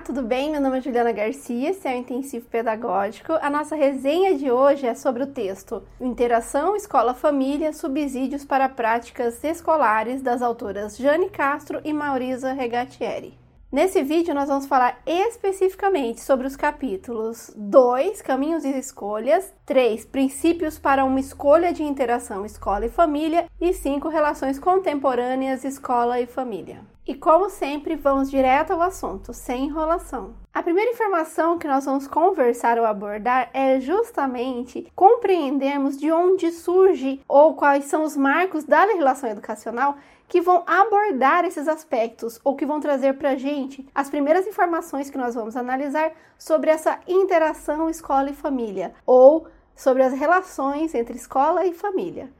Olá, tudo bem? Meu nome é Juliana Garcia, esse é o Intensivo Pedagógico. A nossa resenha de hoje é sobre o texto Interação Escola-Família, Subsídios para Práticas Escolares, das autoras Jane Castro e Maurisa Regatieri. Nesse vídeo, nós vamos falar especificamente sobre os capítulos 2, Caminhos e Escolhas, 3, Princípios para uma escolha de interação escola e família e 5, Relações contemporâneas escola e família. E como sempre, vamos direto ao assunto, sem enrolação. A primeira informação que nós vamos conversar ou abordar é justamente compreendermos de onde surge ou quais são os marcos da legislação educacional que vão abordar esses aspectos ou que vão trazer para a gente as primeiras informações que nós vamos analisar sobre essa interação escola e família ou sobre as relações entre escola e família.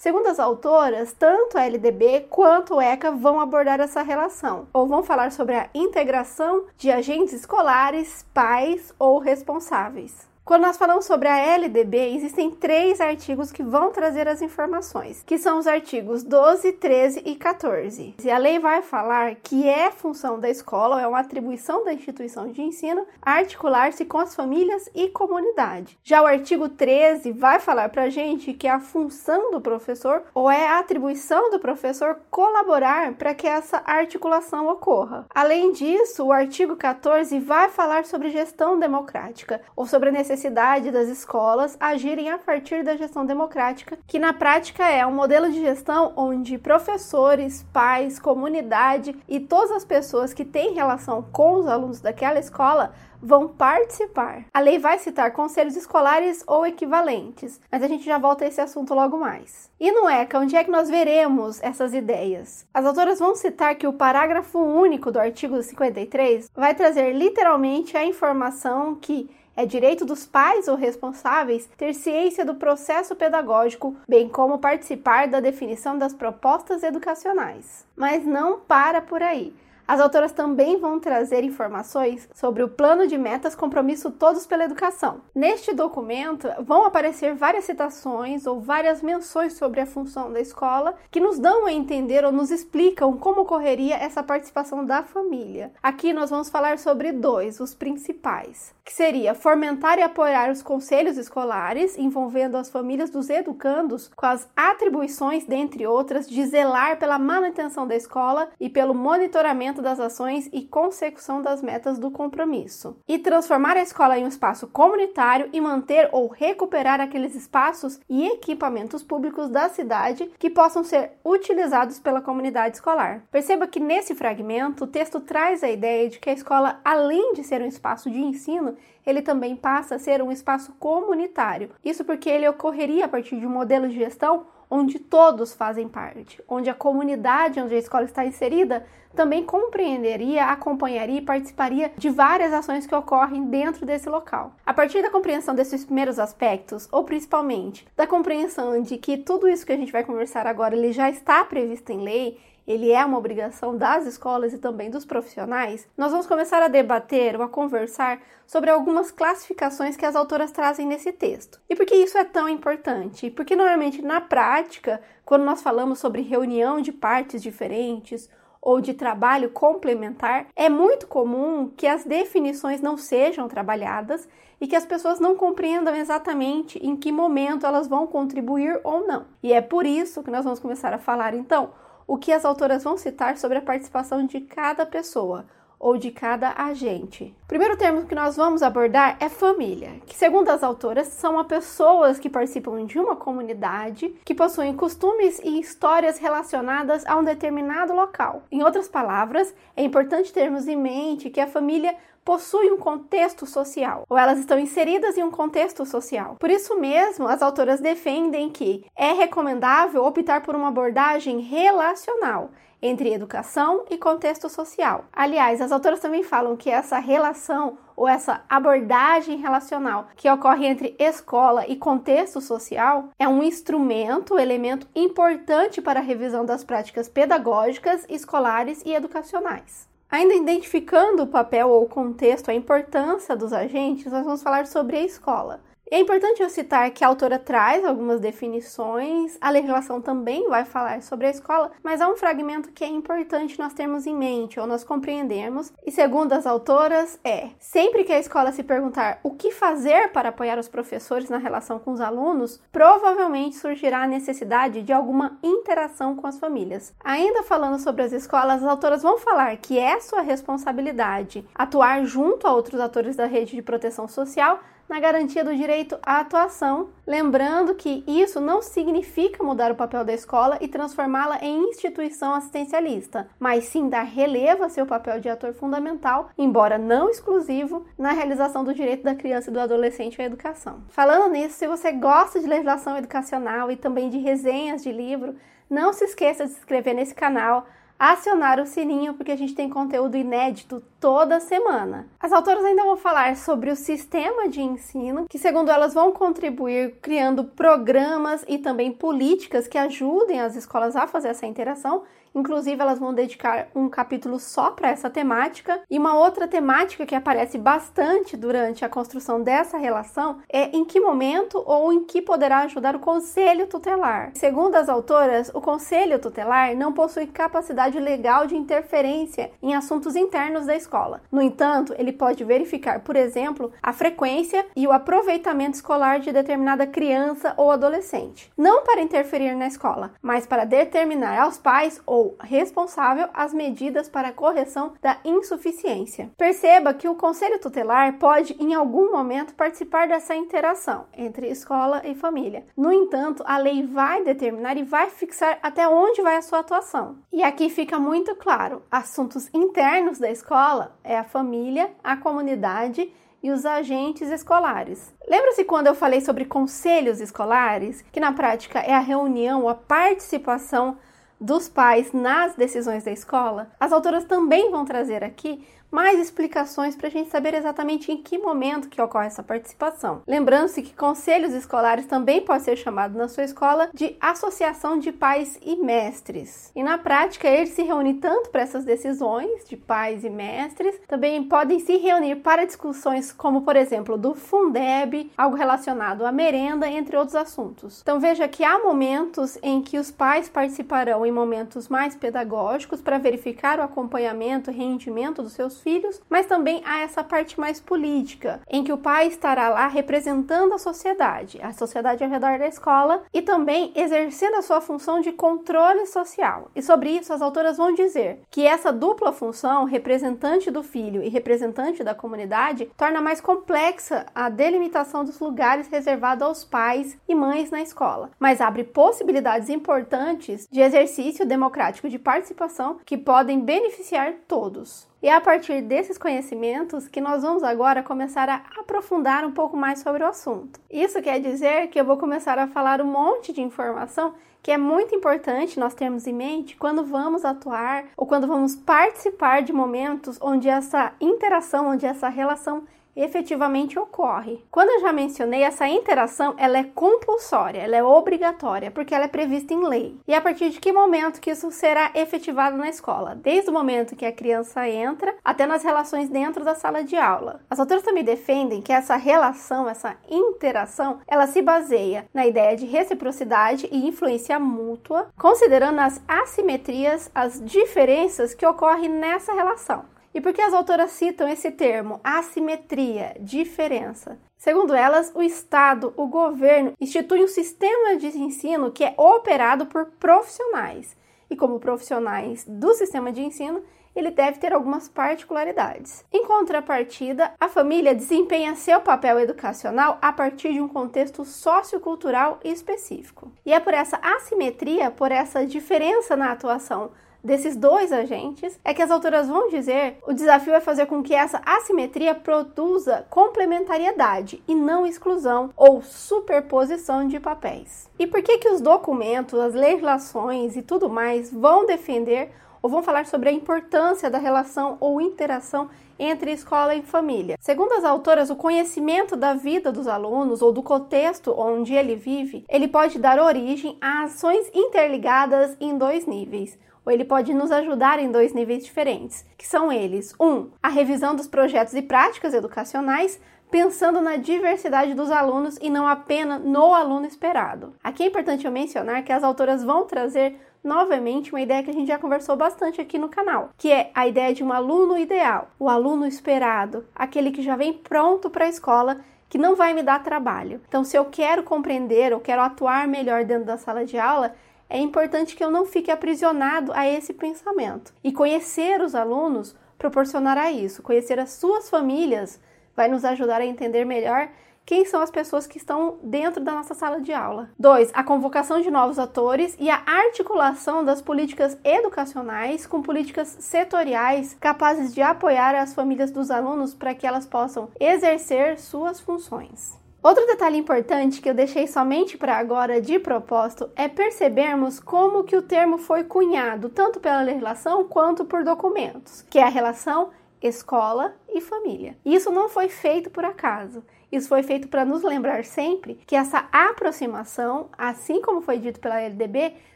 Segundo as autoras, tanto a LDB quanto o ECA vão abordar essa relação, ou vão falar sobre a integração de agentes escolares, pais ou responsáveis. Quando nós falamos sobre a LDB, existem três artigos que vão trazer as informações, que são os artigos 12, 13 e 14. E a lei vai falar que é função da escola, é uma atribuição da instituição de ensino, articular-se com as famílias e comunidade. Já o artigo 13 vai falar para a gente que é a função do professor ou é a atribuição do professor colaborar para que essa articulação ocorra. Além disso, o artigo 14 vai falar sobre gestão democrática ou sobre a necessidade necessidade das escolas agirem a partir da gestão democrática, que na prática é um modelo de gestão onde professores, pais, comunidade e todas as pessoas que têm relação com os alunos daquela escola vão participar. A lei vai citar conselhos escolares ou equivalentes, mas a gente já volta a esse assunto logo mais. E no ECA, onde é que nós veremos essas ideias? As autoras vão citar que o parágrafo único do artigo 53 vai trazer literalmente a informação que é direito dos pais ou responsáveis ter ciência do processo pedagógico, bem como participar da definição das propostas educacionais. Mas não para por aí. As autoras também vão trazer informações sobre o plano de metas compromisso todos pela educação. Neste documento vão aparecer várias citações ou várias menções sobre a função da escola que nos dão a entender ou nos explicam como ocorreria essa participação da família. Aqui nós vamos falar sobre dois, os principais, que seria fomentar e apoiar os conselhos escolares, envolvendo as famílias dos educandos com as atribuições, dentre outras, de zelar pela manutenção da escola e pelo monitoramento das ações e consecução das metas do compromisso, e transformar a escola em um espaço comunitário e manter ou recuperar aqueles espaços e equipamentos públicos da cidade que possam ser utilizados pela comunidade escolar. Perceba que nesse fragmento o texto traz a ideia de que a escola, além de ser um espaço de ensino, ele também passa a ser um espaço comunitário. Isso porque ele ocorreria a partir de um modelo de gestão onde todos fazem parte, onde a comunidade onde a escola está inserida também compreenderia, acompanharia e participaria de várias ações que ocorrem dentro desse local. A partir da compreensão desses primeiros aspectos, ou principalmente da compreensão de que tudo isso que a gente vai conversar agora ele já está previsto em lei, ele é uma obrigação das escolas e também dos profissionais, nós vamos começar a debater ou a conversar sobre algumas classificações que as autoras trazem nesse texto. E por que isso é tão importante? Porque normalmente na prática, quando nós falamos sobre reunião de partes diferentes ou de trabalho complementar, é muito comum que as definições não sejam trabalhadas e que as pessoas não compreendam exatamente em que momento elas vão contribuir ou não. E é por isso que nós vamos começar a falar então o que as autoras vão citar sobre a participação de cada pessoa ou de cada agente. O primeiro termo que nós vamos abordar é família, que segundo as autoras são as pessoas que participam de uma comunidade que possuem costumes e histórias relacionadas a um determinado local. Em outras palavras, é importante termos em mente que a família possuem um contexto social, ou elas estão inseridas em um contexto social. Por isso mesmo, as autoras defendem que é recomendável optar por uma abordagem relacional entre educação e contexto social. Aliás, as autoras também falam que essa relação ou essa abordagem relacional que ocorre entre escola e contexto social é um instrumento, elemento importante para a revisão das práticas pedagógicas, escolares e educacionais. Ainda identificando o papel ou o contexto, a importância dos agentes, nós vamos falar sobre a escola. E é importante eu citar que a autora traz algumas definições, a legislação também vai falar sobre a escola, mas há um fragmento que é importante nós termos em mente ou nós compreendermos, e segundo as autoras, é: sempre que a escola se perguntar o que fazer para apoiar os professores na relação com os alunos, provavelmente surgirá a necessidade de alguma interação com as famílias. Ainda falando sobre as escolas, as autoras vão falar que é sua responsabilidade atuar junto a outros atores da rede de proteção social na garantia do direito à atuação, lembrando que isso não significa mudar o papel da escola e transformá-la em instituição assistencialista, mas sim dar relevo a seu papel de ator fundamental, embora não exclusivo, na realização do direito da criança e do adolescente à educação. Falando nisso, se você gosta de legislação educacional e também de resenhas de livro, não se esqueça de se inscrever nesse canal acionar o sininho porque a gente tem conteúdo inédito toda semana. As autoras ainda vão falar sobre o sistema de ensino, que segundo elas vão contribuir criando programas e também políticas que ajudem as escolas a fazer essa interação Inclusive, elas vão dedicar um capítulo só para essa temática. E uma outra temática que aparece bastante durante a construção dessa relação é em que momento ou em que poderá ajudar o conselho tutelar. Segundo as autoras, o conselho tutelar não possui capacidade legal de interferência em assuntos internos da escola. No entanto, ele pode verificar, por exemplo, a frequência e o aproveitamento escolar de determinada criança ou adolescente. Não para interferir na escola, mas para determinar aos pais ou responsável as medidas para correção da insuficiência. Perceba que o conselho tutelar pode, em algum momento, participar dessa interação entre escola e família. No entanto, a lei vai determinar e vai fixar até onde vai a sua atuação. E aqui fica muito claro: assuntos internos da escola é a família, a comunidade e os agentes escolares. Lembra-se quando eu falei sobre conselhos escolares, que na prática é a reunião, a participação dos pais nas decisões da escola, as autoras também vão trazer aqui mais explicações para a gente saber exatamente em que momento que ocorre essa participação. Lembrando-se que conselhos escolares também pode ser chamado na sua escola de associação de pais e mestres. E na prática, eles se reúnem tanto para essas decisões de pais e mestres, também podem se reunir para discussões como, por exemplo, do Fundeb, algo relacionado à merenda, entre outros assuntos. Então veja que há momentos em que os pais participarão em momentos mais pedagógicos para verificar o acompanhamento e rendimento dos seus filhos, mas também há essa parte mais política, em que o pai estará lá representando a sociedade, a sociedade ao redor da escola e também exercendo a sua função de controle social. E sobre isso, as autoras vão dizer que essa dupla função, representante do filho e representante da comunidade, torna mais complexa a delimitação dos lugares reservados aos pais e mães na escola, mas abre possibilidades importantes de exercício democrático de participação que podem beneficiar todos. E é a partir desses conhecimentos que nós vamos agora começar a aprofundar um pouco mais sobre o assunto. Isso quer dizer que eu vou começar a falar um monte de informação que é muito importante nós termos em mente quando vamos atuar ou quando vamos participar de momentos onde essa interação, onde essa relação efetivamente ocorre. Quando eu já mencionei, essa interação ela é compulsória, ela é obrigatória, porque ela é prevista em lei. E a partir de que momento que isso será efetivado na escola? Desde o momento que a criança entra até nas relações dentro da sala de aula. As autoras também defendem que essa relação, essa interação, ela se baseia na ideia de reciprocidade e influência mútua, considerando as assimetrias, as diferenças que ocorrem nessa relação. E por que as autoras citam esse termo, assimetria, diferença? Segundo elas, o Estado, o governo, institui um sistema de ensino que é operado por profissionais. E como profissionais do sistema de ensino, ele deve ter algumas particularidades. Em contrapartida, a família desempenha seu papel educacional a partir de um contexto sociocultural específico. E é por essa assimetria, por essa diferença na atuação desses dois agentes, é que as autoras vão dizer o desafio é fazer com que essa assimetria produza complementariedade e não exclusão ou superposição de papéis. E por que que os documentos, as legislações e tudo mais vão defender ou vão falar sobre a importância da relação ou interação entre escola e família. Segundo as autoras, o conhecimento da vida dos alunos ou do contexto onde ele vive, ele pode dar origem a ações interligadas em dois níveis ele pode nos ajudar em dois níveis diferentes, que são eles: um, a revisão dos projetos e práticas educacionais pensando na diversidade dos alunos e não apenas no aluno esperado. Aqui é importante eu mencionar que as autoras vão trazer novamente uma ideia que a gente já conversou bastante aqui no canal, que é a ideia de um aluno ideal, o aluno esperado, aquele que já vem pronto para a escola que não vai me dar trabalho. Então, se eu quero compreender ou quero atuar melhor dentro da sala de aula, é importante que eu não fique aprisionado a esse pensamento. E conhecer os alunos proporcionará isso. Conhecer as suas famílias vai nos ajudar a entender melhor quem são as pessoas que estão dentro da nossa sala de aula. 2. A convocação de novos atores e a articulação das políticas educacionais com políticas setoriais capazes de apoiar as famílias dos alunos para que elas possam exercer suas funções. Outro detalhe importante que eu deixei somente para agora de propósito é percebermos como que o termo foi cunhado, tanto pela legislação quanto por documentos, que é a relação escola e família. Isso não foi feito por acaso. Isso foi feito para nos lembrar sempre que essa aproximação, assim como foi dito pela LDB,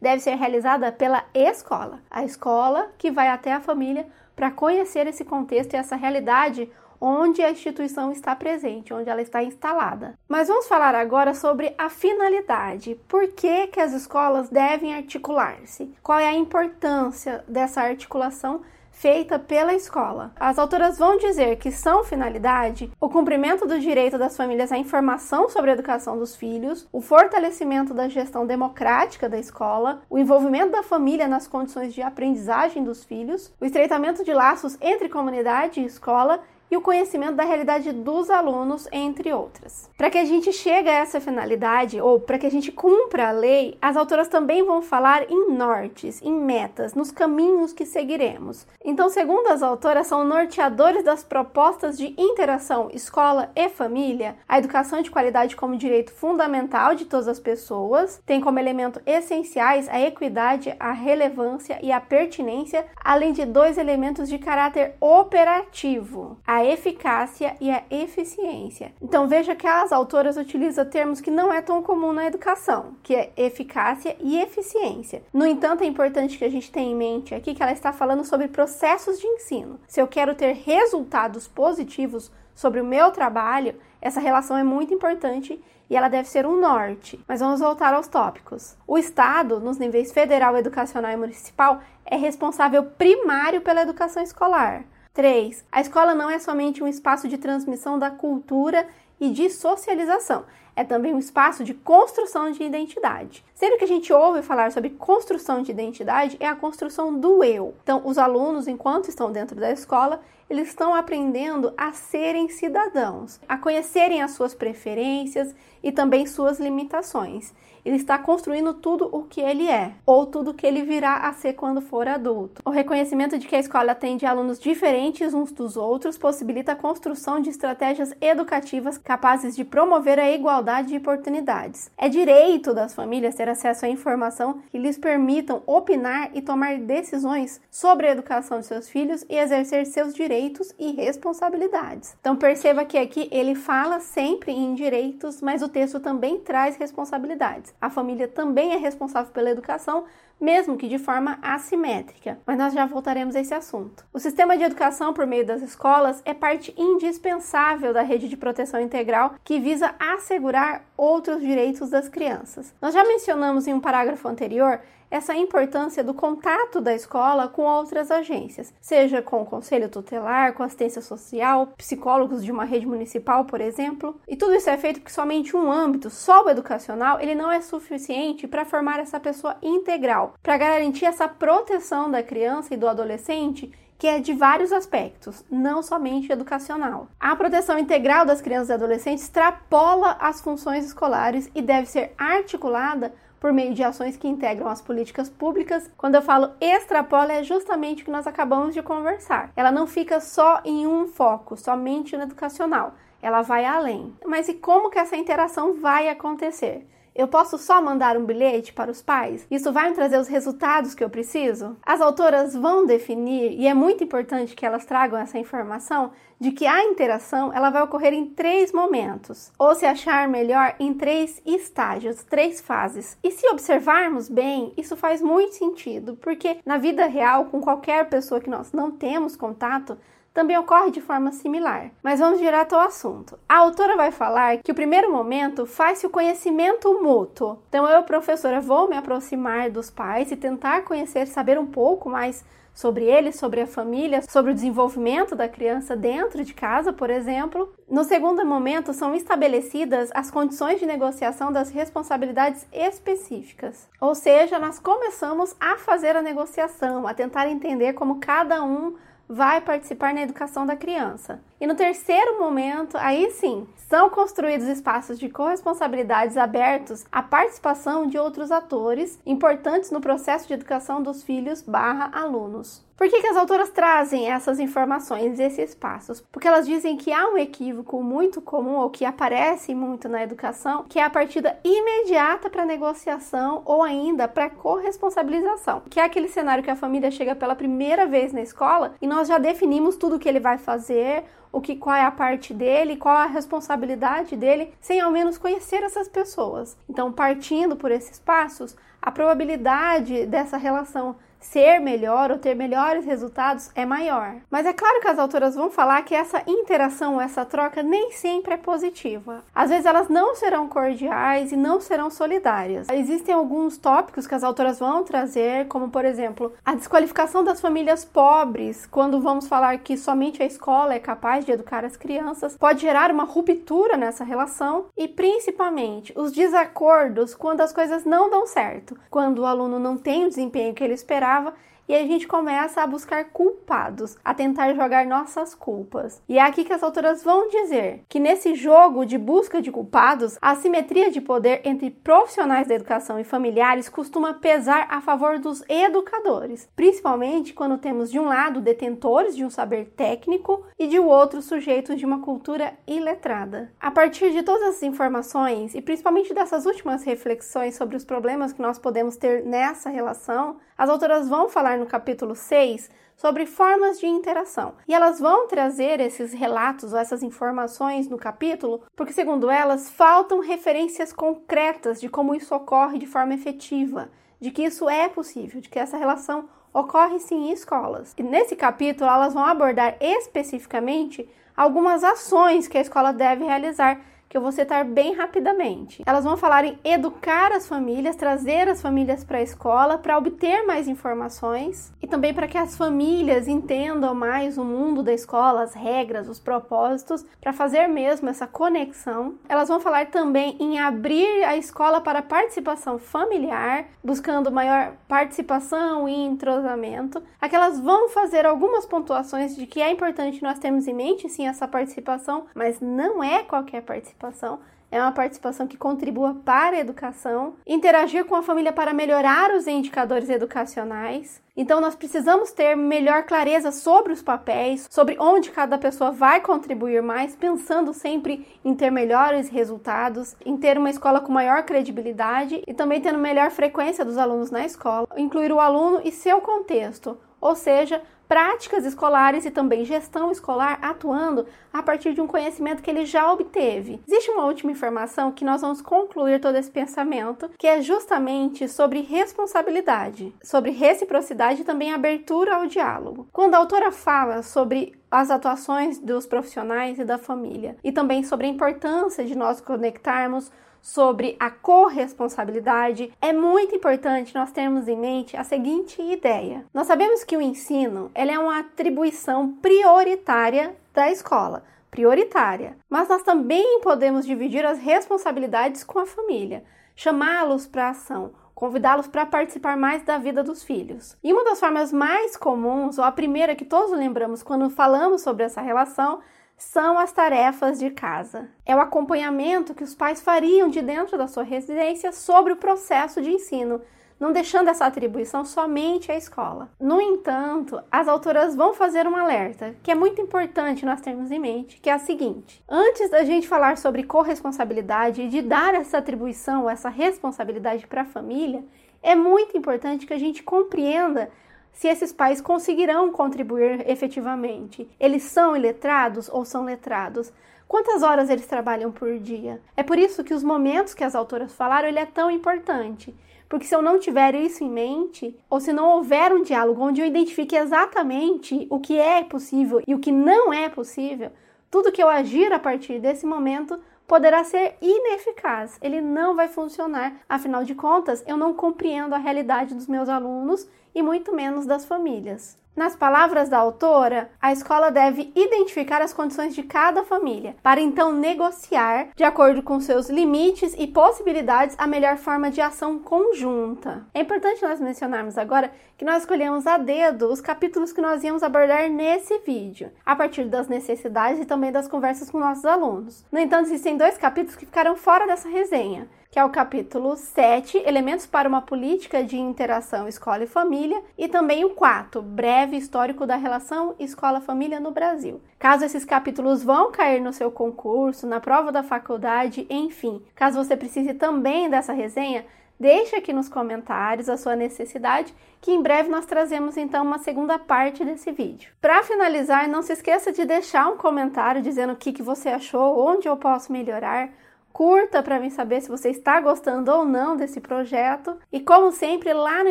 deve ser realizada pela escola. A escola que vai até a família para conhecer esse contexto e essa realidade onde a instituição está presente, onde ela está instalada. Mas vamos falar agora sobre a finalidade. Por que, que as escolas devem articular-se? Qual é a importância dessa articulação feita pela escola. As autoras vão dizer que são finalidade o cumprimento do direito das famílias à informação sobre a educação dos filhos, o fortalecimento da gestão democrática da escola, o envolvimento da família nas condições de aprendizagem dos filhos, o estreitamento de laços entre comunidade e escola e o conhecimento da realidade dos alunos, entre outras. Para que a gente chegue a essa finalidade, ou para que a gente cumpra a lei, as autoras também vão falar em nortes, em metas, nos caminhos que seguiremos. Então, segundo as autoras, são norteadores das propostas de interação escola e família, a educação de qualidade como direito fundamental de todas as pessoas, tem como elemento essenciais a equidade, a relevância e a pertinência, além de dois elementos de caráter operativo, a eficácia e a eficiência. Então veja que as autoras utilizam termos que não é tão comum na educação, que é eficácia e eficiência. No entanto, é importante que a gente tenha em mente aqui que ela está falando sobre processos de ensino. Se eu quero ter resultados positivos sobre o meu trabalho, essa relação é muito importante e ela deve ser um norte. Mas vamos voltar aos tópicos. O Estado, nos níveis federal, educacional e municipal, é responsável primário pela educação escolar. 3. A escola não é somente um espaço de transmissão da cultura e de socialização, é também um espaço de construção de identidade. Sempre que a gente ouve falar sobre construção de identidade, é a construção do eu. Então, os alunos, enquanto estão dentro da escola, eles estão aprendendo a serem cidadãos, a conhecerem as suas preferências e também suas limitações ele está construindo tudo o que ele é, ou tudo o que ele virá a ser quando for adulto. O reconhecimento de que a escola atende alunos diferentes uns dos outros possibilita a construção de estratégias educativas capazes de promover a igualdade de oportunidades. É direito das famílias ter acesso à informação que lhes permitam opinar e tomar decisões sobre a educação de seus filhos e exercer seus direitos e responsabilidades. Então perceba que aqui ele fala sempre em direitos, mas o texto também traz responsabilidades. A família também é responsável pela educação, mesmo que de forma assimétrica, mas nós já voltaremos a esse assunto. O sistema de educação por meio das escolas é parte indispensável da rede de proteção integral que visa assegurar outros direitos das crianças. Nós já mencionamos em um parágrafo anterior essa importância do contato da escola com outras agências, seja com o conselho tutelar, com assistência social, psicólogos de uma rede municipal, por exemplo. E tudo isso é feito porque somente um âmbito, só o educacional, ele não é suficiente para formar essa pessoa integral, para garantir essa proteção da criança e do adolescente que é de vários aspectos, não somente educacional. A proteção integral das crianças e adolescentes extrapola as funções escolares e deve ser articulada por meio de ações que integram as políticas públicas. Quando eu falo extrapola, é justamente o que nós acabamos de conversar. Ela não fica só em um foco, somente no educacional. Ela vai além. Mas e como que essa interação vai acontecer? Eu posso só mandar um bilhete para os pais? Isso vai me trazer os resultados que eu preciso? As autoras vão definir, e é muito importante que elas tragam essa informação, de que a interação ela vai ocorrer em três momentos, ou se achar melhor, em três estágios, três fases. E se observarmos bem, isso faz muito sentido, porque na vida real, com qualquer pessoa que nós não temos contato, também ocorre de forma similar. Mas vamos direto ao assunto. A autora vai falar que o primeiro momento faz-se o conhecimento mútuo. Então eu, professora, vou me aproximar dos pais e tentar conhecer, saber um pouco mais sobre ele, sobre a família, sobre o desenvolvimento da criança dentro de casa, por exemplo. No segundo momento, são estabelecidas as condições de negociação das responsabilidades específicas. Ou seja, nós começamos a fazer a negociação, a tentar entender como cada um vai participar na educação da criança. E no terceiro momento, aí sim, são construídos espaços de corresponsabilidades abertos à participação de outros atores importantes no processo de educação dos filhos barra alunos. Por que, que as autoras trazem essas informações, esses passos? Porque elas dizem que há um equívoco muito comum, ou que aparece muito na educação, que é a partida imediata para negociação ou ainda para corresponsabilização, que é aquele cenário que a família chega pela primeira vez na escola e nós já definimos tudo o que ele vai fazer, o que qual é a parte dele, qual a responsabilidade dele, sem ao menos conhecer essas pessoas. Então, partindo por esses passos, a probabilidade dessa relação ser melhor ou ter melhores resultados é maior. Mas é claro que as autoras vão falar que essa interação, essa troca nem sempre é positiva. Às vezes elas não serão cordiais e não serão solidárias. Existem alguns tópicos que as autoras vão trazer, como por exemplo, a desqualificação das famílias pobres, quando vamos falar que somente a escola é capaz de educar as crianças, pode gerar uma ruptura nessa relação e principalmente os desacordos quando as coisas não dão certo, quando o aluno não tem o desempenho que ele esperava e a gente começa a buscar culpados, a tentar jogar nossas culpas. E é aqui que as autoras vão dizer que nesse jogo de busca de culpados, a simetria de poder entre profissionais da educação e familiares costuma pesar a favor dos educadores, principalmente quando temos de um lado detentores de um saber técnico e de outro sujeitos de uma cultura iletrada. A partir de todas as informações e principalmente dessas últimas reflexões sobre os problemas que nós podemos ter nessa relação, as autoras vão falar no capítulo 6 sobre formas de interação. E elas vão trazer esses relatos ou essas informações no capítulo, porque, segundo elas, faltam referências concretas de como isso ocorre de forma efetiva, de que isso é possível, de que essa relação ocorre sim em escolas. E nesse capítulo, elas vão abordar especificamente algumas ações que a escola deve realizar que eu vou citar bem rapidamente. Elas vão falar em educar as famílias, trazer as famílias para a escola para obter mais informações e também para que as famílias entendam mais o mundo da escola, as regras, os propósitos, para fazer mesmo essa conexão. Elas vão falar também em abrir a escola para participação familiar, buscando maior participação e entrosamento. Aqui elas vão fazer algumas pontuações de que é importante nós termos em mente sim essa participação, mas não é qualquer participação participação é uma participação que contribua para a educação, interagir com a família para melhorar os indicadores educacionais. Então, nós precisamos ter melhor clareza sobre os papéis, sobre onde cada pessoa vai contribuir mais, pensando sempre em ter melhores resultados, em ter uma escola com maior credibilidade e também tendo melhor frequência dos alunos na escola, incluir o aluno e seu contexto, ou seja, práticas escolares e também gestão escolar atuando a partir de um conhecimento que ele já obteve. Existe uma última informação que nós vamos concluir todo esse pensamento, que é justamente sobre responsabilidade, sobre reciprocidade e também abertura ao diálogo. Quando a autora fala sobre as atuações dos profissionais e da família, e também sobre a importância de nós conectarmos sobre a corresponsabilidade, é muito importante nós termos em mente a seguinte ideia. Nós sabemos que o ensino ele é uma atribuição prioritária da escola, prioritária, mas nós também podemos dividir as responsabilidades com a família, chamá-los para ação, convidá-los para participar mais da vida dos filhos. E uma das formas mais comuns, ou a primeira que todos lembramos quando falamos sobre essa relação, são as tarefas de casa. É o acompanhamento que os pais fariam de dentro da sua residência sobre o processo de ensino, não deixando essa atribuição somente à escola. No entanto, as autoras vão fazer um alerta, que é muito importante nós termos em mente, que é a seguinte: antes da gente falar sobre corresponsabilidade e de dar essa atribuição, essa responsabilidade para a família, é muito importante que a gente compreenda se esses pais conseguirão contribuir efetivamente. Eles são iletrados ou são letrados? Quantas horas eles trabalham por dia? É por isso que os momentos que as autoras falaram ele é tão importante, Porque se eu não tiver isso em mente, ou se não houver um diálogo onde eu identifique exatamente o que é possível e o que não é possível, tudo que eu agir a partir desse momento poderá ser ineficaz, ele não vai funcionar. Afinal de contas, eu não compreendo a realidade dos meus alunos e muito menos das famílias. Nas palavras da autora, a escola deve identificar as condições de cada família, para então negociar, de acordo com seus limites e possibilidades, a melhor forma de ação conjunta. É importante nós mencionarmos agora que nós escolhemos a dedo os capítulos que nós íamos abordar nesse vídeo, a partir das necessidades e também das conversas com nossos alunos. No entanto, existem dois capítulos que ficaram fora dessa resenha que é o capítulo 7, Elementos para uma Política de Interação Escola e Família, e também o 4, Breve Histórico da Relação Escola-Família no Brasil. Caso esses capítulos vão cair no seu concurso, na prova da faculdade, enfim, caso você precise também dessa resenha, Deixe aqui nos comentários a sua necessidade, que em breve nós trazemos então uma segunda parte desse vídeo. Para finalizar, não se esqueça de deixar um comentário dizendo o que, que você achou, onde eu posso melhorar, curta para mim saber se você está gostando ou não desse projeto. E como sempre, lá no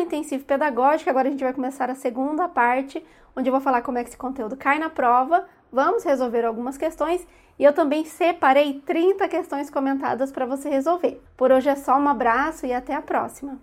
Intensivo Pedagógico, agora a gente vai começar a segunda parte, onde eu vou falar como é que esse conteúdo cai na prova. Vamos resolver algumas questões e eu também separei 30 questões comentadas para você resolver. Por hoje é só um abraço e até a próxima.